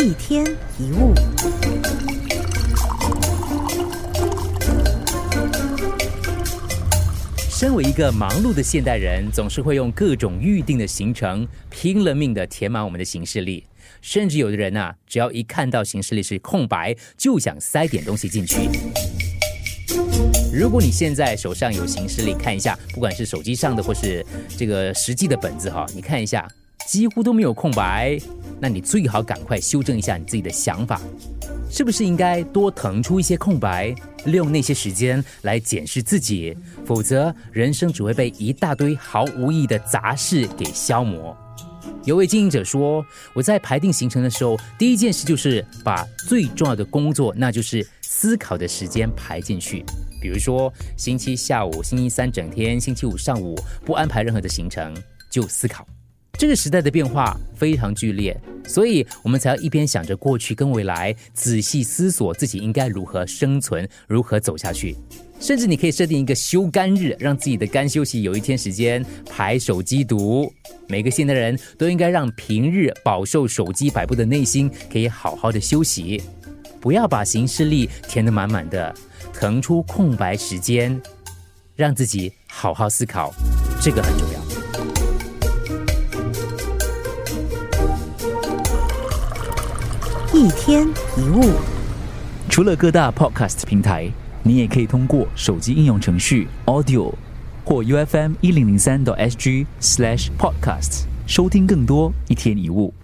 一天一物。身为一个忙碌的现代人，总是会用各种预定的行程，拼了命的填满我们的行事历。甚至有的人呐、只要一看到行事历是空白，就想塞点东西进去。如果你现在手上有行事历，看一下，不管是手机上的或是这个实际的本子哈，你看一下，几乎都没有空白，那你最好赶快修正一下你自己的想法，是不是应该多腾出一些空白，利用那些时间来检视自己？否则，人生只会被一大堆毫无意义的杂事给消磨。有位经营者说：“我在排定行程的时候，第一件事就是把最重要的工作，那就是思考的时间排进去。比如说，星期下午、星期三整天、星期五上午不安排任何的行程，就思考。这个时代的变化非常剧烈，所以我们才要一边想着过去跟未来，仔细思索自己应该如何生存，如何走下去。甚至你可以设定一个休肝日，让自己的肝休息有一天时间排手机毒。每个现代人都应该让平日饱受手机摆布的内心可以好好的休息，不要把行事历填得满满的，腾出空白时间，让自己好好思考，这个很重要。一天一物。除了各大 podcast 平台，你也可以通过手机应用程序 Audio 或 UFM 一零零三 SG slash podcast 收听更多一天一物。